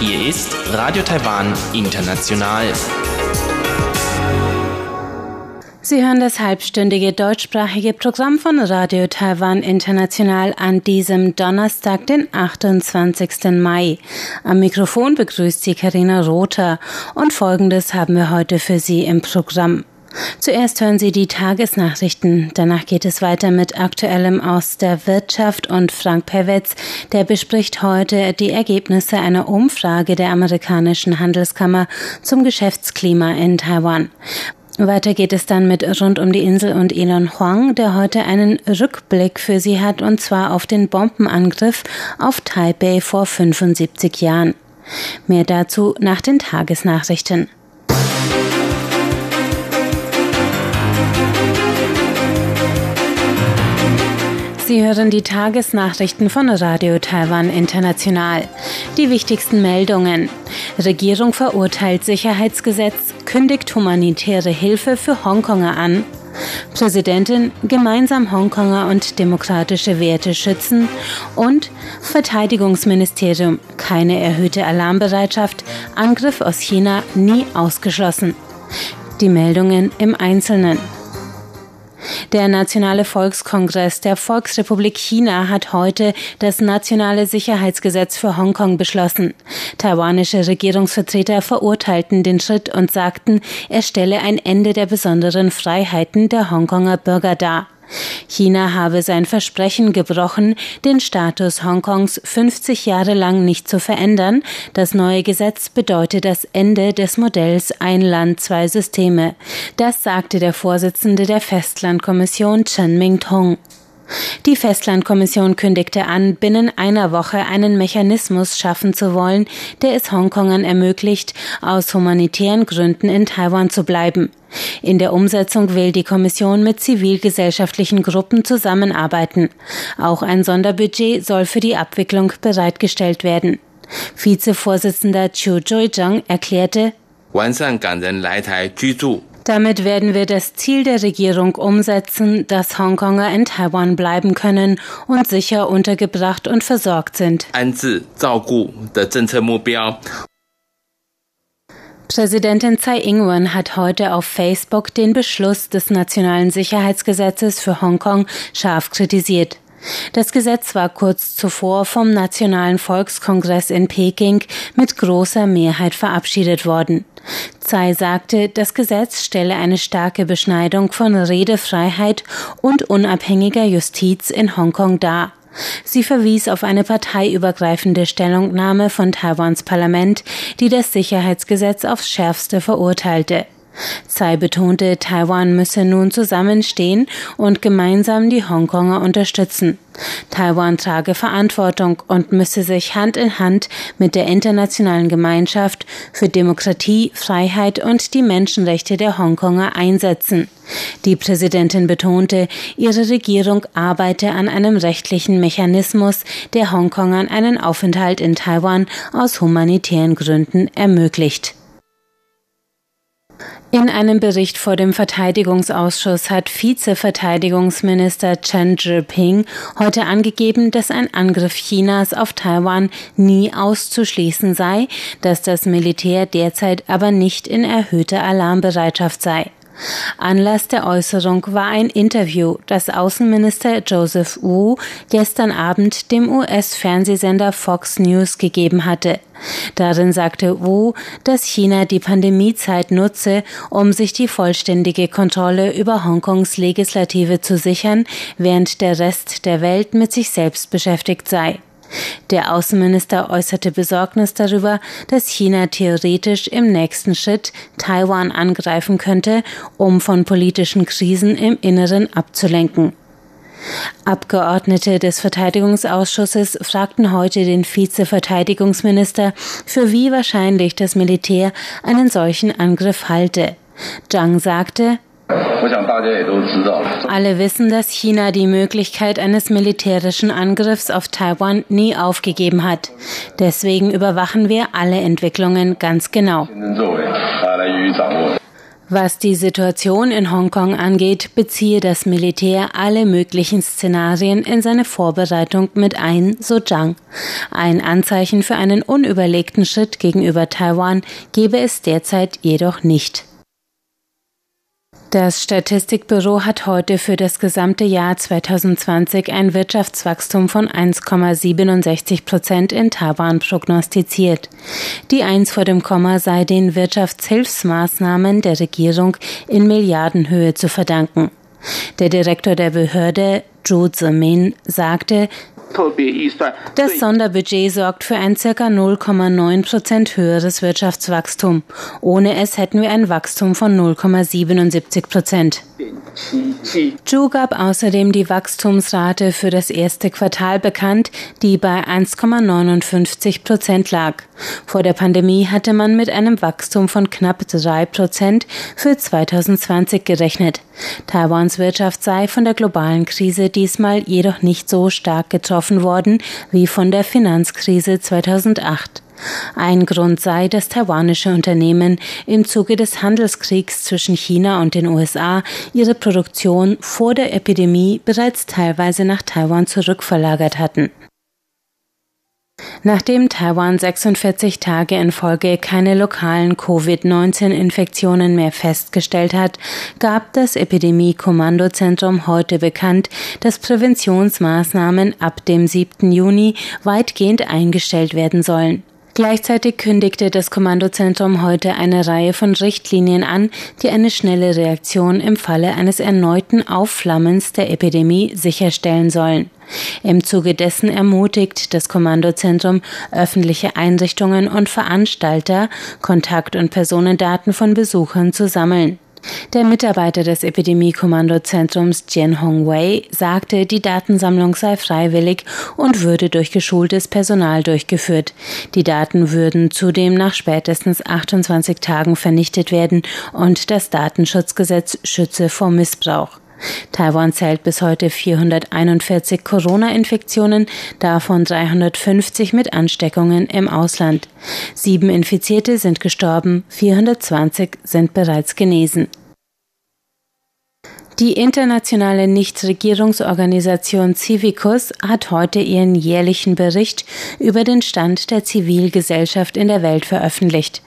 Hier ist Radio Taiwan International. Sie hören das halbstündige deutschsprachige Programm von Radio Taiwan International an diesem Donnerstag, den 28. Mai. Am Mikrofon begrüßt Sie Karina Rother und Folgendes haben wir heute für Sie im Programm. Zuerst hören Sie die Tagesnachrichten. Danach geht es weiter mit Aktuellem aus der Wirtschaft und Frank Pewetz, der bespricht heute die Ergebnisse einer Umfrage der amerikanischen Handelskammer zum Geschäftsklima in Taiwan. Weiter geht es dann mit Rund um die Insel und Elon Huang, der heute einen Rückblick für Sie hat, und zwar auf den Bombenangriff auf Taipei vor 75 Jahren. Mehr dazu nach den Tagesnachrichten. Sie hören die Tagesnachrichten von Radio Taiwan International. Die wichtigsten Meldungen. Regierung verurteilt Sicherheitsgesetz, kündigt humanitäre Hilfe für Hongkonger an. Präsidentin gemeinsam Hongkonger und demokratische Werte schützen und Verteidigungsministerium keine erhöhte Alarmbereitschaft, Angriff aus China nie ausgeschlossen. Die Meldungen im Einzelnen. Der Nationale Volkskongress der Volksrepublik China hat heute das nationale Sicherheitsgesetz für Hongkong beschlossen. Taiwanische Regierungsvertreter verurteilten den Schritt und sagten, er stelle ein Ende der besonderen Freiheiten der Hongkonger Bürger dar. China habe sein Versprechen gebrochen, den Status Hongkongs 50 Jahre lang nicht zu verändern. Das neue Gesetz bedeutet das Ende des Modells Ein Land, zwei Systeme. Das sagte der Vorsitzende der Festlandkommission Chen Mingtong. Die Festlandkommission kündigte an, binnen einer Woche einen Mechanismus schaffen zu wollen, der es Hongkongern ermöglicht, aus humanitären Gründen in Taiwan zu bleiben. In der Umsetzung will die Kommission mit zivilgesellschaftlichen Gruppen zusammenarbeiten. Auch ein Sonderbudget soll für die Abwicklung bereitgestellt werden. Vizevorsitzender Chiu Joy-jung erklärte, damit werden wir das Ziel der Regierung umsetzen, dass Hongkonger in Taiwan bleiben können und sicher untergebracht und versorgt sind. Präsidentin Tsai Ing-wen hat heute auf Facebook den Beschluss des Nationalen Sicherheitsgesetzes für Hongkong scharf kritisiert. Das Gesetz war kurz zuvor vom Nationalen Volkskongress in Peking mit großer Mehrheit verabschiedet worden. Tsai sagte, das Gesetz stelle eine starke Beschneidung von Redefreiheit und unabhängiger Justiz in Hongkong dar. Sie verwies auf eine parteiübergreifende Stellungnahme von Taiwans Parlament, die das Sicherheitsgesetz aufs schärfste verurteilte. Tsai betonte, Taiwan müsse nun zusammenstehen und gemeinsam die Hongkonger unterstützen. Taiwan trage Verantwortung und müsse sich Hand in Hand mit der internationalen Gemeinschaft für Demokratie, Freiheit und die Menschenrechte der Hongkonger einsetzen. Die Präsidentin betonte, ihre Regierung arbeite an einem rechtlichen Mechanismus, der Hongkongern einen Aufenthalt in Taiwan aus humanitären Gründen ermöglicht. In einem Bericht vor dem Verteidigungsausschuss hat Vizeverteidigungsminister Chen Zhiping heute angegeben, dass ein Angriff Chinas auf Taiwan nie auszuschließen sei, dass das Militär derzeit aber nicht in erhöhter Alarmbereitschaft sei. Anlass der Äußerung war ein Interview, das Außenminister Joseph Wu gestern Abend dem US-Fernsehsender Fox News gegeben hatte. Darin sagte Wu, dass China die Pandemiezeit nutze, um sich die vollständige Kontrolle über Hongkongs Legislative zu sichern, während der Rest der Welt mit sich selbst beschäftigt sei. Der Außenminister äußerte Besorgnis darüber, dass China theoretisch im nächsten Schritt Taiwan angreifen könnte, um von politischen Krisen im Inneren abzulenken. Abgeordnete des Verteidigungsausschusses fragten heute den Vizeverteidigungsminister, für wie wahrscheinlich das Militär einen solchen Angriff halte. Zhang sagte, alle wissen, dass China die Möglichkeit eines militärischen Angriffs auf Taiwan nie aufgegeben hat. Deswegen überwachen wir alle Entwicklungen ganz genau. Was die Situation in Hongkong angeht, beziehe das Militär alle möglichen Szenarien in seine Vorbereitung mit ein, so Zhang. Ein Anzeichen für einen unüberlegten Schritt gegenüber Taiwan gebe es derzeit jedoch nicht. Das Statistikbüro hat heute für das gesamte Jahr 2020 ein Wirtschaftswachstum von 1,67 Prozent in Taiwan prognostiziert. Die Eins vor dem Komma sei den Wirtschaftshilfsmaßnahmen der Regierung in Milliardenhöhe zu verdanken. Der Direktor der Behörde, Zhu Zimin, sagte, das Sonderbudget sorgt für ein ca. 0,9 Prozent höheres Wirtschaftswachstum. Ohne es hätten wir ein Wachstum von 0,77 Prozent. Zhu gab außerdem die Wachstumsrate für das erste Quartal bekannt, die bei 1,59 Prozent lag. Vor der Pandemie hatte man mit einem Wachstum von knapp drei Prozent für 2020 gerechnet. Taiwans Wirtschaft sei von der globalen Krise diesmal jedoch nicht so stark getroffen worden wie von der Finanzkrise 2008. Ein Grund sei, dass taiwanische Unternehmen im Zuge des Handelskriegs zwischen China und den USA ihre Produktion vor der Epidemie bereits teilweise nach Taiwan zurückverlagert hatten. Nachdem Taiwan 46 Tage in Folge keine lokalen Covid-19-Infektionen mehr festgestellt hat, gab das Epidemie-Kommandozentrum heute bekannt, dass Präventionsmaßnahmen ab dem 7. Juni weitgehend eingestellt werden sollen. Gleichzeitig kündigte das Kommandozentrum heute eine Reihe von Richtlinien an, die eine schnelle Reaktion im Falle eines erneuten Aufflammens der Epidemie sicherstellen sollen. Im Zuge dessen ermutigt das Kommandozentrum öffentliche Einrichtungen und Veranstalter, Kontakt- und Personendaten von Besuchern zu sammeln. Der Mitarbeiter des Epidemie-Kommandozentrums Jian Hongwei sagte, die Datensammlung sei freiwillig und würde durch geschultes Personal durchgeführt. Die Daten würden zudem nach spätestens 28 Tagen vernichtet werden und das Datenschutzgesetz schütze vor Missbrauch. Taiwan zählt bis heute 441 Corona-Infektionen, davon 350 mit Ansteckungen im Ausland. Sieben Infizierte sind gestorben, 420 sind bereits genesen. Die internationale Nichtregierungsorganisation Civicus hat heute ihren jährlichen Bericht über den Stand der Zivilgesellschaft in der Welt veröffentlicht.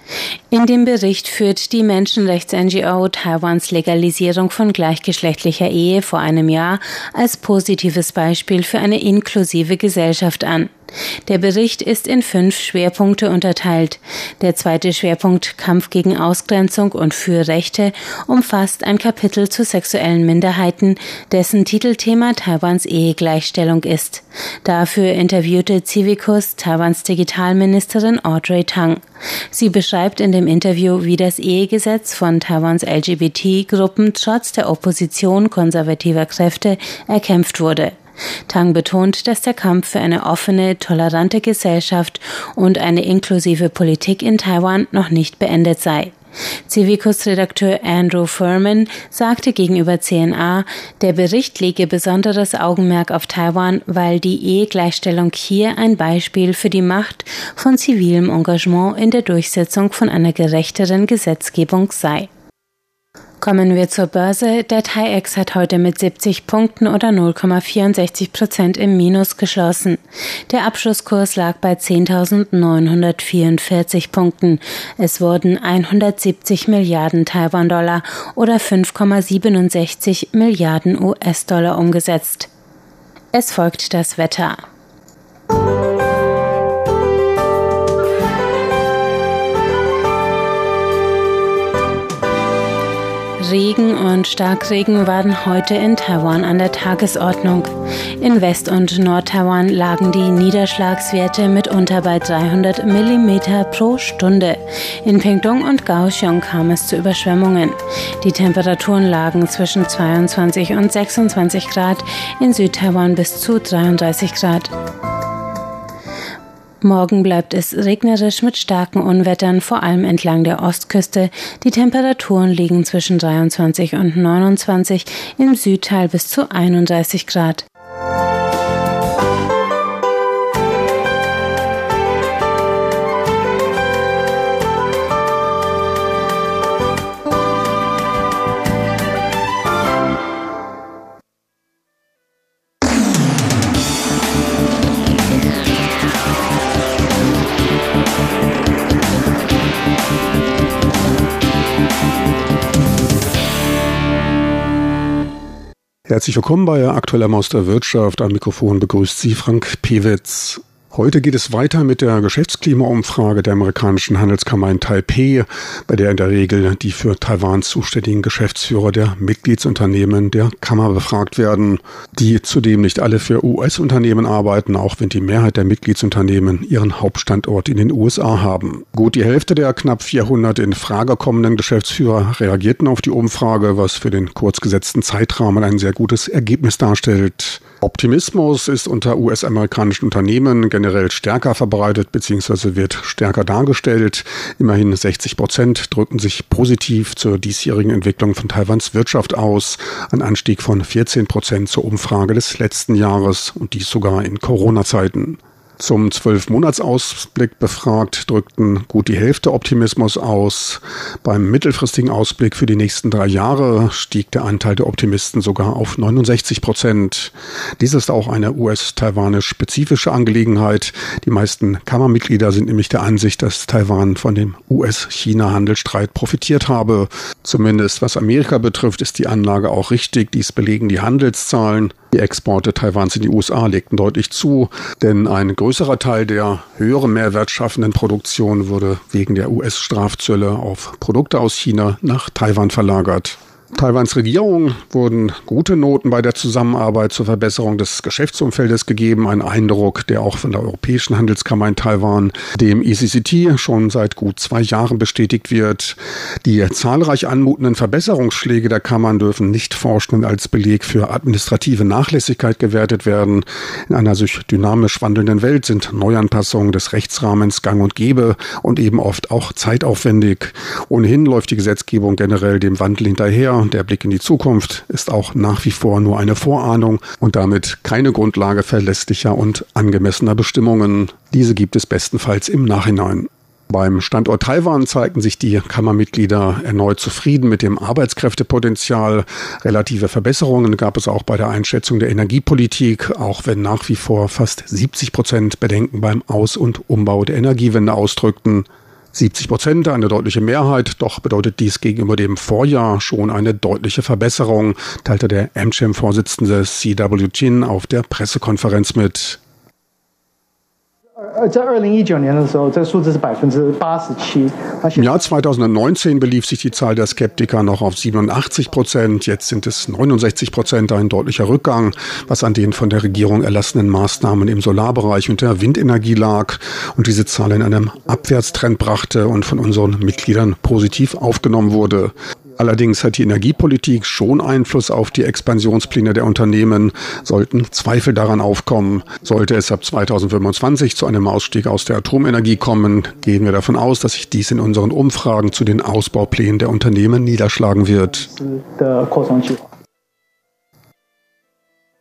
In dem Bericht führt die Menschenrechts-NGO Taiwans Legalisierung von gleichgeschlechtlicher Ehe vor einem Jahr als positives Beispiel für eine inklusive Gesellschaft an. Der Bericht ist in fünf Schwerpunkte unterteilt. Der zweite Schwerpunkt Kampf gegen Ausgrenzung und für Rechte umfasst ein Kapitel zu sexuellen Minderheiten, dessen Titelthema Taiwans Ehegleichstellung ist. Dafür interviewte Civicus Taiwans Digitalministerin Audrey Tang. Sie beschreibt in dem Interview, wie das Ehegesetz von Taiwans LGBT-Gruppen trotz der Opposition konservativer Kräfte erkämpft wurde. Tang betont, dass der Kampf für eine offene, tolerante Gesellschaft und eine inklusive Politik in Taiwan noch nicht beendet sei. Civicus-Redakteur Andrew Furman sagte gegenüber CNA, der Bericht lege besonderes Augenmerk auf Taiwan, weil die Ehegleichstellung hier ein Beispiel für die Macht von zivilem Engagement in der Durchsetzung von einer gerechteren Gesetzgebung sei. Kommen wir zur Börse. Der TAIEX hat heute mit 70 Punkten oder 0,64 Prozent im Minus geschlossen. Der Abschlusskurs lag bei 10.944 Punkten. Es wurden 170 Milliarden Taiwan-Dollar oder 5,67 Milliarden US-Dollar umgesetzt. Es folgt das Wetter. Regen und Starkregen waren heute in Taiwan an der Tagesordnung. In West- und Nord-Taiwan lagen die Niederschlagswerte mitunter bei 300 mm pro Stunde. In Pingtung und Kaohsiung kam es zu Überschwemmungen. Die Temperaturen lagen zwischen 22 und 26 Grad, in Südtaiwan bis zu 33 Grad. Morgen bleibt es regnerisch mit starken Unwettern, vor allem entlang der Ostküste. Die Temperaturen liegen zwischen 23 und 29, im Südteil bis zu 31 Grad. Herzlich willkommen bei Aktueller Maus der Wirtschaft. Am Mikrofon begrüßt Sie Frank Pewitz. Heute geht es weiter mit der Geschäftsklimaumfrage der amerikanischen Handelskammer in Taipei, bei der in der Regel die für Taiwan zuständigen Geschäftsführer der Mitgliedsunternehmen der Kammer befragt werden, die zudem nicht alle für US-Unternehmen arbeiten, auch wenn die Mehrheit der Mitgliedsunternehmen ihren Hauptstandort in den USA haben. Gut die Hälfte der knapp 400 in Frage kommenden Geschäftsführer reagierten auf die Umfrage, was für den kurz gesetzten Zeitrahmen ein sehr gutes Ergebnis darstellt. Optimismus ist unter US-amerikanischen Unternehmen generell stärker verbreitet bzw. wird stärker dargestellt. Immerhin 60 Prozent drücken sich positiv zur diesjährigen Entwicklung von Taiwans Wirtschaft aus. Ein Anstieg von 14 Prozent zur Umfrage des letzten Jahres und dies sogar in Corona-Zeiten. Zum Zwölfmonatsausblick befragt drückten gut die Hälfte Optimismus aus. Beim mittelfristigen Ausblick für die nächsten drei Jahre stieg der Anteil der Optimisten sogar auf 69 Prozent. Dies ist auch eine US-Taiwanisch-spezifische Angelegenheit. Die meisten Kammermitglieder sind nämlich der Ansicht, dass Taiwan von dem US-China-Handelsstreit profitiert habe. Zumindest was Amerika betrifft, ist die Anlage auch richtig. Dies belegen die Handelszahlen. Die Exporte Taiwans in die USA legten deutlich zu, denn ein größerer Teil der höheren Mehrwert schaffenden Produktion wurde wegen der US-Strafzölle auf Produkte aus China nach Taiwan verlagert. Taiwans Regierung wurden gute Noten bei der Zusammenarbeit zur Verbesserung des Geschäftsumfeldes gegeben. Ein Eindruck, der auch von der Europäischen Handelskammer in Taiwan, dem ECCT, schon seit gut zwei Jahren bestätigt wird. Die zahlreich anmutenden Verbesserungsschläge der Kammern dürfen nicht forschend als Beleg für administrative Nachlässigkeit gewertet werden. In einer sich dynamisch wandelnden Welt sind Neuanpassungen des Rechtsrahmens gang und gäbe und eben oft auch zeitaufwendig. Ohnehin läuft die Gesetzgebung generell dem Wandel hinterher der Blick in die Zukunft ist auch nach wie vor nur eine Vorahnung und damit keine Grundlage verlässlicher und angemessener Bestimmungen. Diese gibt es bestenfalls im Nachhinein. Beim Standort Taiwan zeigten sich die Kammermitglieder erneut zufrieden mit dem Arbeitskräftepotenzial. Relative Verbesserungen gab es auch bei der Einschätzung der Energiepolitik, auch wenn nach wie vor fast 70 Prozent Bedenken beim Aus- und Umbau der Energiewende ausdrückten. 70 Prozent, eine deutliche Mehrheit, doch bedeutet dies gegenüber dem Vorjahr schon eine deutliche Verbesserung, teilte der AmCham-Vorsitzende CW Jin auf der Pressekonferenz mit. Im Jahr 2019 belief sich die Zahl der Skeptiker noch auf 87 Prozent. Jetzt sind es 69 Prozent, ein deutlicher Rückgang, was an den von der Regierung erlassenen Maßnahmen im Solarbereich und der Windenergie lag und diese Zahl in einem Abwärtstrend brachte und von unseren Mitgliedern positiv aufgenommen wurde. Allerdings hat die Energiepolitik schon Einfluss auf die Expansionspläne der Unternehmen. Sollten Zweifel daran aufkommen, sollte es ab 2025 zu einem Ausstieg aus der Atomenergie kommen, gehen wir davon aus, dass sich dies in unseren Umfragen zu den Ausbauplänen der Unternehmen niederschlagen wird.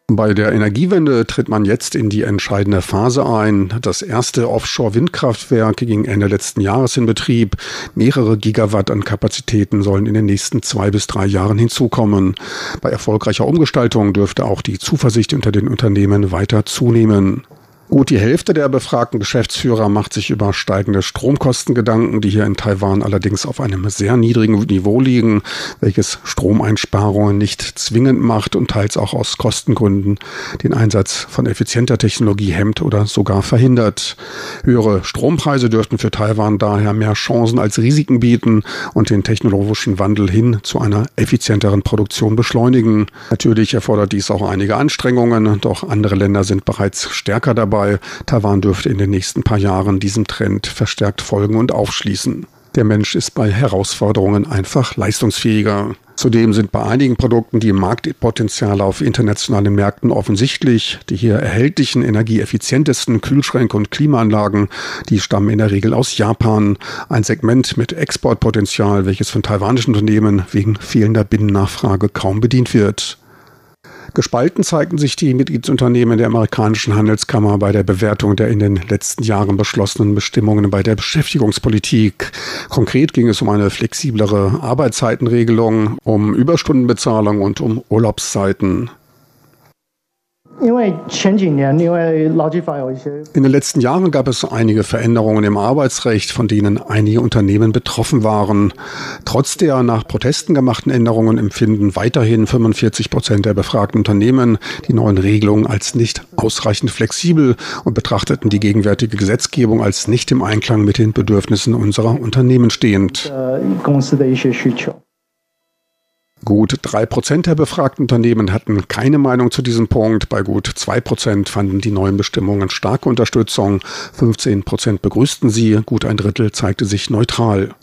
Bei der Energiewende tritt man jetzt in die entscheidende Phase ein. Das erste Offshore-Windkraftwerk ging Ende letzten Jahres in Betrieb. Mehrere Gigawatt an Kapazitäten sollen in den nächsten zwei bis drei Jahren hinzukommen. Bei erfolgreicher Umgestaltung dürfte auch die Zuversicht unter den Unternehmen weiter zunehmen. Gut die Hälfte der befragten Geschäftsführer macht sich über steigende Stromkosten Gedanken, die hier in Taiwan allerdings auf einem sehr niedrigen Niveau liegen, welches Stromeinsparungen nicht zwingend macht und teils auch aus Kostengründen den Einsatz von effizienter Technologie hemmt oder sogar verhindert. Höhere Strompreise dürften für Taiwan daher mehr Chancen als Risiken bieten und den technologischen Wandel hin zu einer effizienteren Produktion beschleunigen. Natürlich erfordert dies auch einige Anstrengungen, doch andere Länder sind bereits stärker dabei dabei. Taiwan dürfte in den nächsten paar Jahren diesem Trend verstärkt folgen und aufschließen. Der Mensch ist bei Herausforderungen einfach leistungsfähiger. Zudem sind bei einigen Produkten die Marktpotenziale auf internationalen Märkten offensichtlich. Die hier erhältlichen energieeffizientesten Kühlschränke und Klimaanlagen, die stammen in der Regel aus Japan. Ein Segment mit Exportpotenzial, welches von taiwanischen Unternehmen wegen fehlender Binnennachfrage kaum bedient wird. Gespalten zeigten sich die Mitgliedsunternehmen der amerikanischen Handelskammer bei der Bewertung der in den letzten Jahren beschlossenen Bestimmungen bei der Beschäftigungspolitik. Konkret ging es um eine flexiblere Arbeitszeitenregelung, um Überstundenbezahlung und um Urlaubszeiten. In den letzten Jahren gab es einige Veränderungen im Arbeitsrecht, von denen einige Unternehmen betroffen waren. Trotz der nach Protesten gemachten Änderungen empfinden weiterhin 45 Prozent der befragten Unternehmen die neuen Regelungen als nicht ausreichend flexibel und betrachteten die gegenwärtige Gesetzgebung als nicht im Einklang mit den Bedürfnissen unserer Unternehmen stehend. Gut drei Prozent der befragten Unternehmen hatten keine Meinung zu diesem Punkt. Bei gut zwei Prozent fanden die neuen Bestimmungen starke Unterstützung. 15 Prozent begrüßten sie. Gut ein Drittel zeigte sich neutral.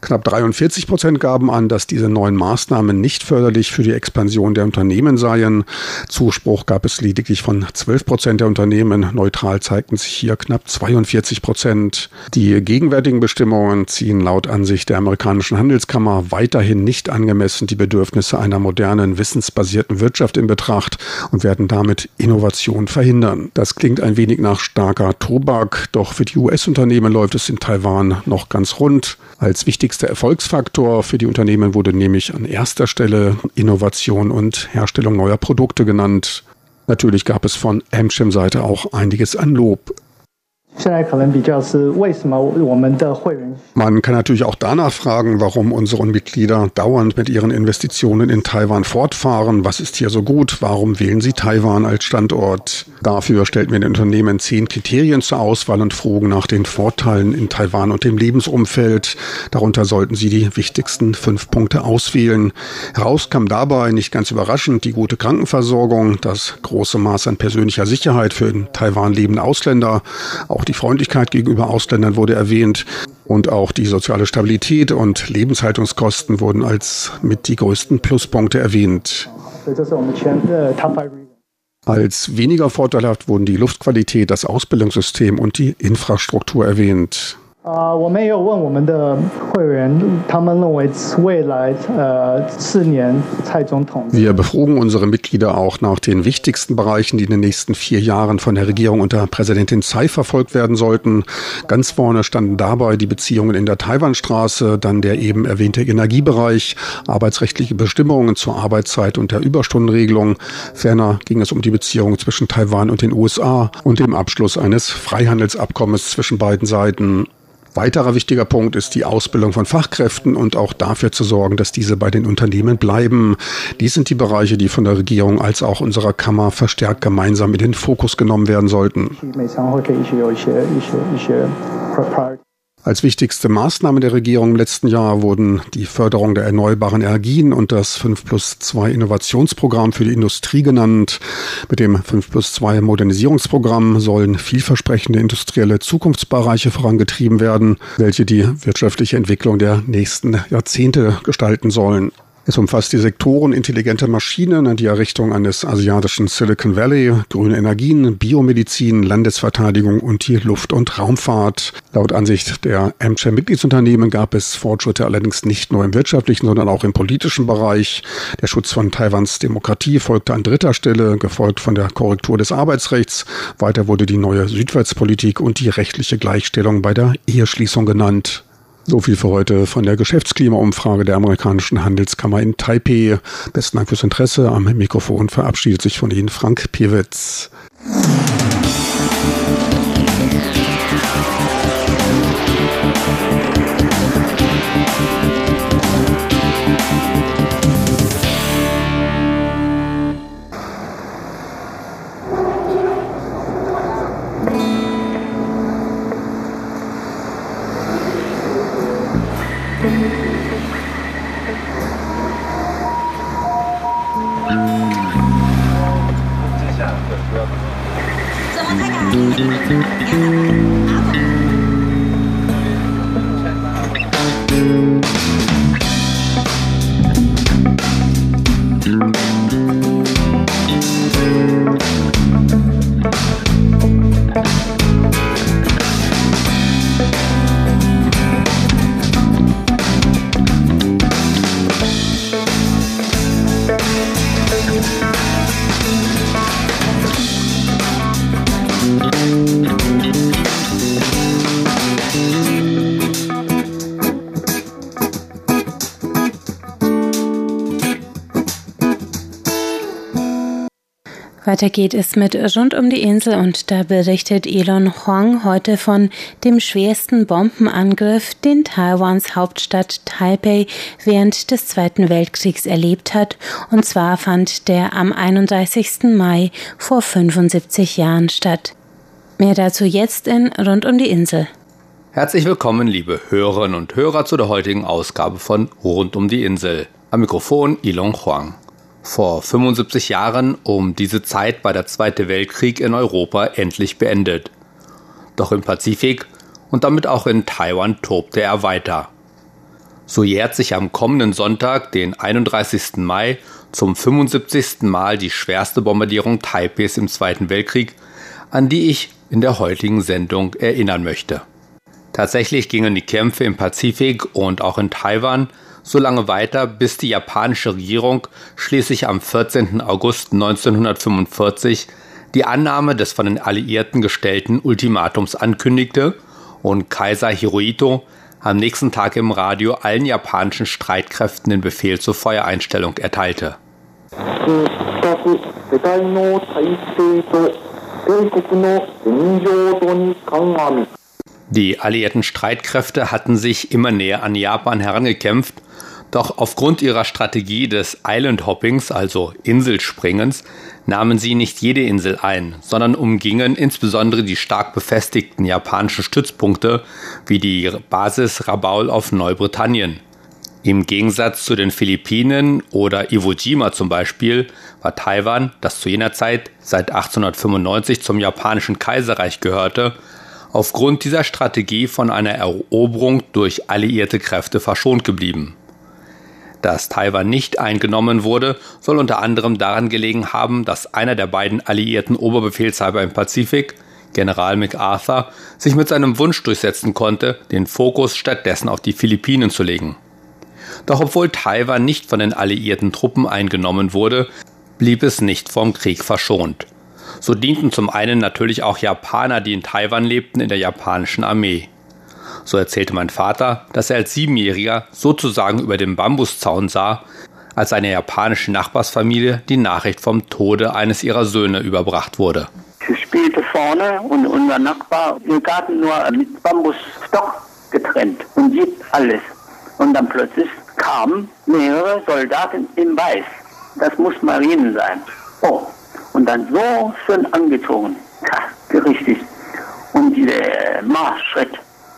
Knapp 43 Prozent gaben an, dass diese neuen Maßnahmen nicht förderlich für die Expansion der Unternehmen seien. Zuspruch gab es lediglich von 12 Prozent der Unternehmen. Neutral zeigten sich hier knapp 42 Prozent. Die gegenwärtigen Bestimmungen ziehen laut Ansicht der amerikanischen Handelskammer weiterhin nicht angemessen die Bedürfnisse einer modernen, wissensbasierten Wirtschaft in Betracht und werden damit Innovation verhindern. Das klingt ein wenig nach starker Tobak, doch für die US-Unternehmen läuft es in Taiwan noch ganz rund. Als wichtig wichtigster Erfolgsfaktor für die Unternehmen wurde nämlich an erster Stelle Innovation und Herstellung neuer Produkte genannt. Natürlich gab es von Amcham-Seite auch einiges an Lob. Man kann natürlich auch danach fragen, warum unsere Mitglieder dauernd mit ihren Investitionen in Taiwan fortfahren. Was ist hier so gut? Warum wählen sie Taiwan als Standort? Dafür stellten wir den Unternehmen zehn Kriterien zur Auswahl und frugen nach den Vorteilen in Taiwan und dem Lebensumfeld. Darunter sollten sie die wichtigsten fünf Punkte auswählen. Heraus kam dabei nicht ganz überraschend die gute Krankenversorgung, das große Maß an persönlicher Sicherheit für in Taiwan lebende Ausländer, auch die Freundlichkeit gegenüber Ausländern wurde erwähnt und auch die soziale Stabilität und Lebenshaltungskosten wurden als mit die größten Pluspunkte erwähnt. Als weniger vorteilhaft wurden die Luftqualität, das Ausbildungssystem und die Infrastruktur erwähnt. 啊，我们也有问我们的会员，他们认为未来呃四年蔡总统。Wir befrugen unsere Mitglieder auch nach den wichtigsten Bereichen, die in den nächsten vier Jahren von der Regierung unter Präsidentin Tsai verfolgt werden sollten. Ganz vorne standen dabei die Beziehungen in der Taiwanstraße, dann der eben erwähnte Energiebereich, arbeitsrechtliche Bestimmungen zur Arbeitszeit und der Überstundenregelung. Ferner ging es um die Beziehungen zwischen Taiwan und den USA und dem Abschluss eines Freihandelsabkommens zwischen beiden Seiten. Weiterer wichtiger Punkt ist die Ausbildung von Fachkräften und auch dafür zu sorgen, dass diese bei den Unternehmen bleiben. Dies sind die Bereiche, die von der Regierung als auch unserer Kammer verstärkt gemeinsam in den Fokus genommen werden sollten. Als wichtigste Maßnahme der Regierung im letzten Jahr wurden die Förderung der erneuerbaren Energien und das 5 plus 2 Innovationsprogramm für die Industrie genannt. Mit dem 5 plus 2 Modernisierungsprogramm sollen vielversprechende industrielle Zukunftsbereiche vorangetrieben werden, welche die wirtschaftliche Entwicklung der nächsten Jahrzehnte gestalten sollen. Es umfasst die Sektoren intelligente Maschinen, die Errichtung eines asiatischen Silicon Valley, grüne Energien, Biomedizin, Landesverteidigung und die Luft- und Raumfahrt. Laut Ansicht der AmCham-Mitgliedsunternehmen gab es Fortschritte allerdings nicht nur im wirtschaftlichen, sondern auch im politischen Bereich. Der Schutz von Taiwans Demokratie folgte an dritter Stelle, gefolgt von der Korrektur des Arbeitsrechts. Weiter wurde die neue Südwärtspolitik und die rechtliche Gleichstellung bei der Eheschließung genannt. So viel für heute von der Geschäftsklimaumfrage der amerikanischen Handelskammer in Taipei. Besten Dank fürs Interesse. Am Mikrofon verabschiedet sich von Ihnen Frank Piewitz. Weiter geht es mit Rund um die Insel und da berichtet Elon Huang heute von dem schwersten Bombenangriff, den Taiwans Hauptstadt Taipei während des Zweiten Weltkriegs erlebt hat. Und zwar fand der am 31. Mai vor 75 Jahren statt. Mehr dazu jetzt in Rund um die Insel. Herzlich willkommen, liebe Hörerinnen und Hörer, zu der heutigen Ausgabe von Rund um die Insel. Am Mikrofon Elon Huang. Vor 75 Jahren um diese Zeit war der Zweite Weltkrieg in Europa endlich beendet. Doch im Pazifik und damit auch in Taiwan tobte er weiter. So jährt sich am kommenden Sonntag, den 31. Mai, zum 75. Mal die schwerste Bombardierung Taipeis im Zweiten Weltkrieg, an die ich in der heutigen Sendung erinnern möchte. Tatsächlich gingen die Kämpfe im Pazifik und auch in Taiwan so lange weiter, bis die japanische Regierung schließlich am 14. August 1945 die Annahme des von den Alliierten gestellten Ultimatums ankündigte und Kaiser Hirohito am nächsten Tag im Radio allen japanischen Streitkräften den Befehl zur Feuereinstellung erteilte. Die alliierten Streitkräfte hatten sich immer näher an Japan herangekämpft doch aufgrund ihrer Strategie des Island Hoppings, also Inselspringens, nahmen sie nicht jede Insel ein, sondern umgingen insbesondere die stark befestigten japanischen Stützpunkte wie die Basis Rabaul auf Neubritannien. Im Gegensatz zu den Philippinen oder Iwo Jima zum Beispiel war Taiwan, das zu jener Zeit seit 1895 zum japanischen Kaiserreich gehörte, aufgrund dieser Strategie von einer Eroberung durch alliierte Kräfte verschont geblieben. Dass Taiwan nicht eingenommen wurde, soll unter anderem daran gelegen haben, dass einer der beiden alliierten Oberbefehlshaber im Pazifik, General MacArthur, sich mit seinem Wunsch durchsetzen konnte, den Fokus stattdessen auf die Philippinen zu legen. Doch obwohl Taiwan nicht von den alliierten Truppen eingenommen wurde, blieb es nicht vom Krieg verschont. So dienten zum einen natürlich auch Japaner, die in Taiwan lebten, in der japanischen Armee. So erzählte mein Vater, dass er als Siebenjähriger sozusagen über den Bambuszaun sah, als eine japanische Nachbarsfamilie die Nachricht vom Tode eines ihrer Söhne überbracht wurde. Ich spielte vorne und unser Nachbar im Garten nur mit Bambusstock getrennt und sieht alles. Und dann plötzlich kamen mehrere Soldaten in Weiß. Das muss Marinen sein. Oh, und dann so schön angezogen. Ja, richtig. Und dieser Marschschritt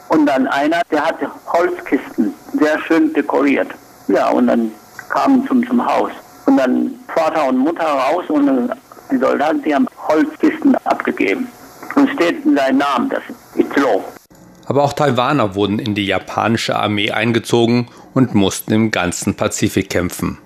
und dann einer, der hatte Holzkisten, sehr schön dekoriert. Ja, und dann kamen zum, zum Haus. Und dann Vater und Mutter raus und die Soldaten, die haben Holzkisten abgegeben. Und steht in seinem Namen, das ist Itlo. Aber auch Taiwaner wurden in die japanische Armee eingezogen und mussten im ganzen Pazifik kämpfen.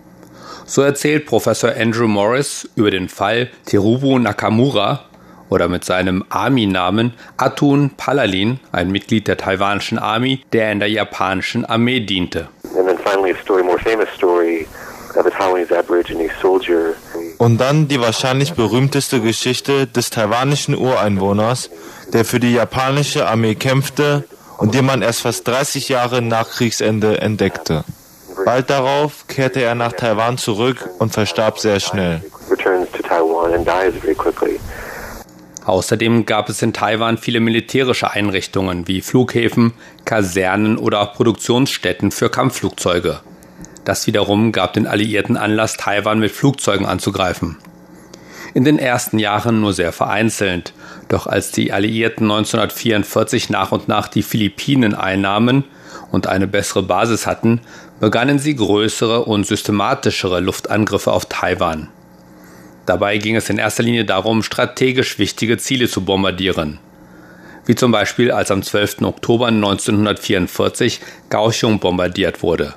So erzählt Professor Andrew Morris über den Fall Terubu Nakamura, oder mit seinem Army-Namen Atun Palalin, ein Mitglied der taiwanischen Army, der in der japanischen Armee diente. Und dann die wahrscheinlich berühmteste Geschichte des taiwanischen Ureinwohners, der für die japanische Armee kämpfte und den man erst fast 30 Jahre nach Kriegsende entdeckte. Bald darauf kehrte er nach Taiwan zurück und verstarb sehr schnell. Außerdem gab es in Taiwan viele militärische Einrichtungen wie Flughäfen, Kasernen oder auch Produktionsstätten für Kampfflugzeuge. Das wiederum gab den Alliierten Anlass, Taiwan mit Flugzeugen anzugreifen. In den ersten Jahren nur sehr vereinzelt, doch als die Alliierten 1944 nach und nach die Philippinen einnahmen und eine bessere Basis hatten, begannen sie größere und systematischere Luftangriffe auf Taiwan. Dabei ging es in erster Linie darum, strategisch wichtige Ziele zu bombardieren. Wie zum Beispiel als am 12. Oktober 1944 Kaohsiung bombardiert wurde.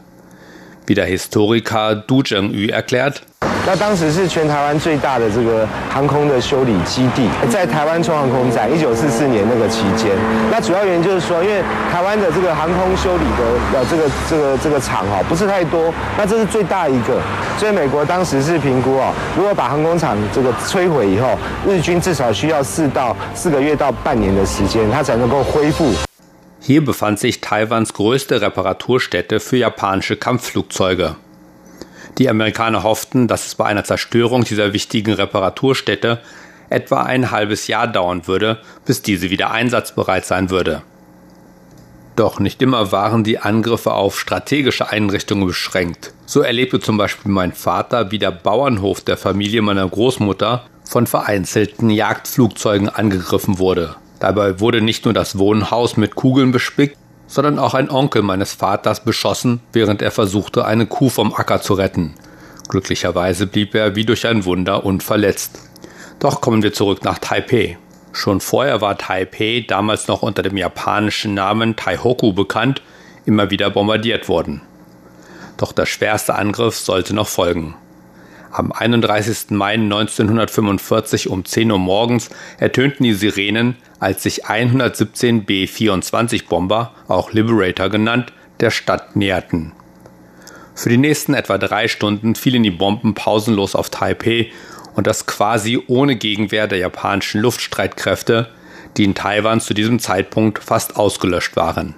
Wie der Historiker Du Zhengyu erklärt, 那当时是全台湾最大的这个航空的修理基地，在台湾中航空展，一九四四年那个期间。那主要原因就是说，因为台湾的这个航空修理的呃这个这个这个厂哦不是太多，那这是最大一个，所以美国当时是评估哦，如果把航空厂这个摧毁以后，日军至少需要四到四个月到半年的时间，它才能够恢复。Hier befand sich Taiwans größte Reparaturstätte für japanische Kampfflugzeuge. Die Amerikaner hofften, dass es bei einer Zerstörung dieser wichtigen Reparaturstätte etwa ein halbes Jahr dauern würde, bis diese wieder einsatzbereit sein würde. Doch nicht immer waren die Angriffe auf strategische Einrichtungen beschränkt. So erlebte zum Beispiel mein Vater, wie der Bauernhof der Familie meiner Großmutter von vereinzelten Jagdflugzeugen angegriffen wurde. Dabei wurde nicht nur das Wohnhaus mit Kugeln bespickt, sondern auch ein Onkel meines Vaters beschossen, während er versuchte, eine Kuh vom Acker zu retten. Glücklicherweise blieb er wie durch ein Wunder unverletzt. Doch kommen wir zurück nach Taipeh. Schon vorher war Taipeh, damals noch unter dem japanischen Namen Taihoku bekannt, immer wieder bombardiert worden. Doch der schwerste Angriff sollte noch folgen. Am 31. Mai 1945 um 10 Uhr morgens ertönten die Sirenen, als sich 117 B-24 Bomber, auch Liberator genannt, der Stadt näherten. Für die nächsten etwa drei Stunden fielen die Bomben pausenlos auf Taipeh und das quasi ohne Gegenwehr der japanischen Luftstreitkräfte, die in Taiwan zu diesem Zeitpunkt fast ausgelöscht waren.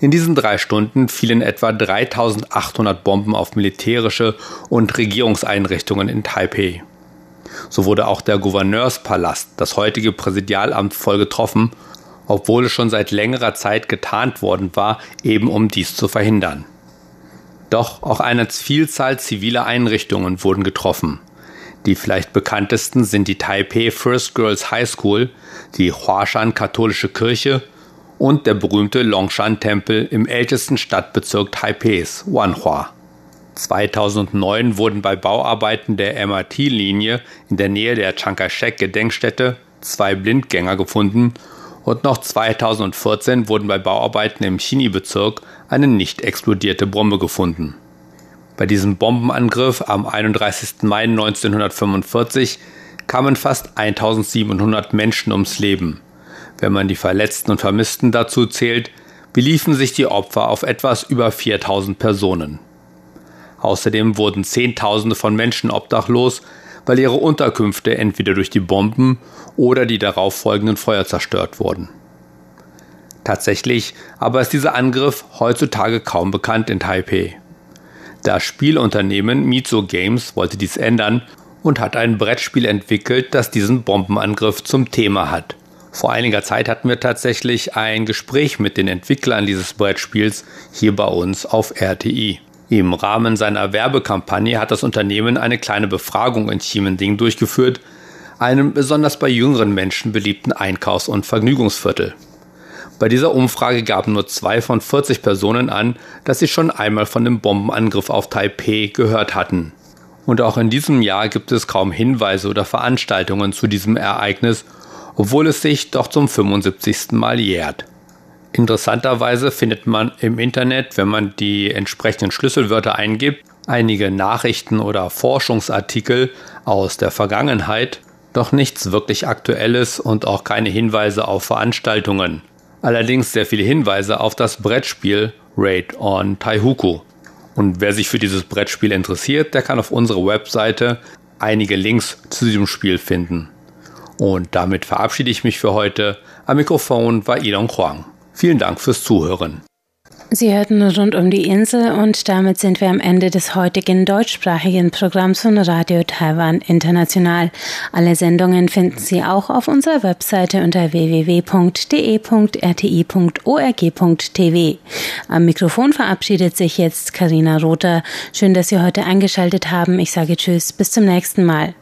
In diesen drei Stunden fielen etwa 3800 Bomben auf militärische und Regierungseinrichtungen in Taipei. So wurde auch der Gouverneurspalast, das heutige Präsidialamt, voll getroffen, obwohl es schon seit längerer Zeit getarnt worden war, eben um dies zu verhindern. Doch auch eine Vielzahl ziviler Einrichtungen wurden getroffen. Die vielleicht bekanntesten sind die Taipei First Girls High School, die Huashan Katholische Kirche und der berühmte Longshan-Tempel im ältesten Stadtbezirk Taipeis, Wanhua. 2009 wurden bei Bauarbeiten der MRT-Linie in der Nähe der Chiang Kai-shek-Gedenkstätte zwei Blindgänger gefunden und noch 2014 wurden bei Bauarbeiten im Chini-Bezirk eine nicht explodierte Bombe gefunden. Bei diesem Bombenangriff am 31. Mai 1945 kamen fast 1700 Menschen ums Leben. Wenn man die Verletzten und Vermissten dazu zählt, beliefen sich die Opfer auf etwas über 4000 Personen. Außerdem wurden Zehntausende von Menschen obdachlos, weil ihre Unterkünfte entweder durch die Bomben oder die darauffolgenden Feuer zerstört wurden. Tatsächlich aber ist dieser Angriff heutzutage kaum bekannt in Taipei. Das Spielunternehmen Mizo Games wollte dies ändern und hat ein Brettspiel entwickelt, das diesen Bombenangriff zum Thema hat. Vor einiger Zeit hatten wir tatsächlich ein Gespräch mit den Entwicklern dieses Brettspiels hier bei uns auf RTI. Im Rahmen seiner Werbekampagne hat das Unternehmen eine kleine Befragung in Chiemending durchgeführt, einem besonders bei jüngeren Menschen beliebten Einkaufs- und Vergnügungsviertel. Bei dieser Umfrage gaben nur zwei von 40 Personen an, dass sie schon einmal von dem Bombenangriff auf Taipei gehört hatten. Und auch in diesem Jahr gibt es kaum Hinweise oder Veranstaltungen zu diesem Ereignis, obwohl es sich doch zum 75. Mal jährt. Interessanterweise findet man im Internet, wenn man die entsprechenden Schlüsselwörter eingibt, einige Nachrichten oder Forschungsartikel aus der Vergangenheit, doch nichts wirklich Aktuelles und auch keine Hinweise auf Veranstaltungen allerdings sehr viele Hinweise auf das Brettspiel Raid on Taihuku. Und wer sich für dieses Brettspiel interessiert, der kann auf unserer Webseite einige Links zu diesem Spiel finden. Und damit verabschiede ich mich für heute. Am Mikrofon war Ilon Huang. Vielen Dank fürs Zuhören. Sie hörten rund um die Insel und damit sind wir am Ende des heutigen deutschsprachigen Programms von Radio Taiwan International. Alle Sendungen finden Sie auch auf unserer Webseite unter www.de.rti.org.tv. Am Mikrofon verabschiedet sich jetzt Karina Rother. Schön, dass Sie heute eingeschaltet haben. Ich sage Tschüss, bis zum nächsten Mal.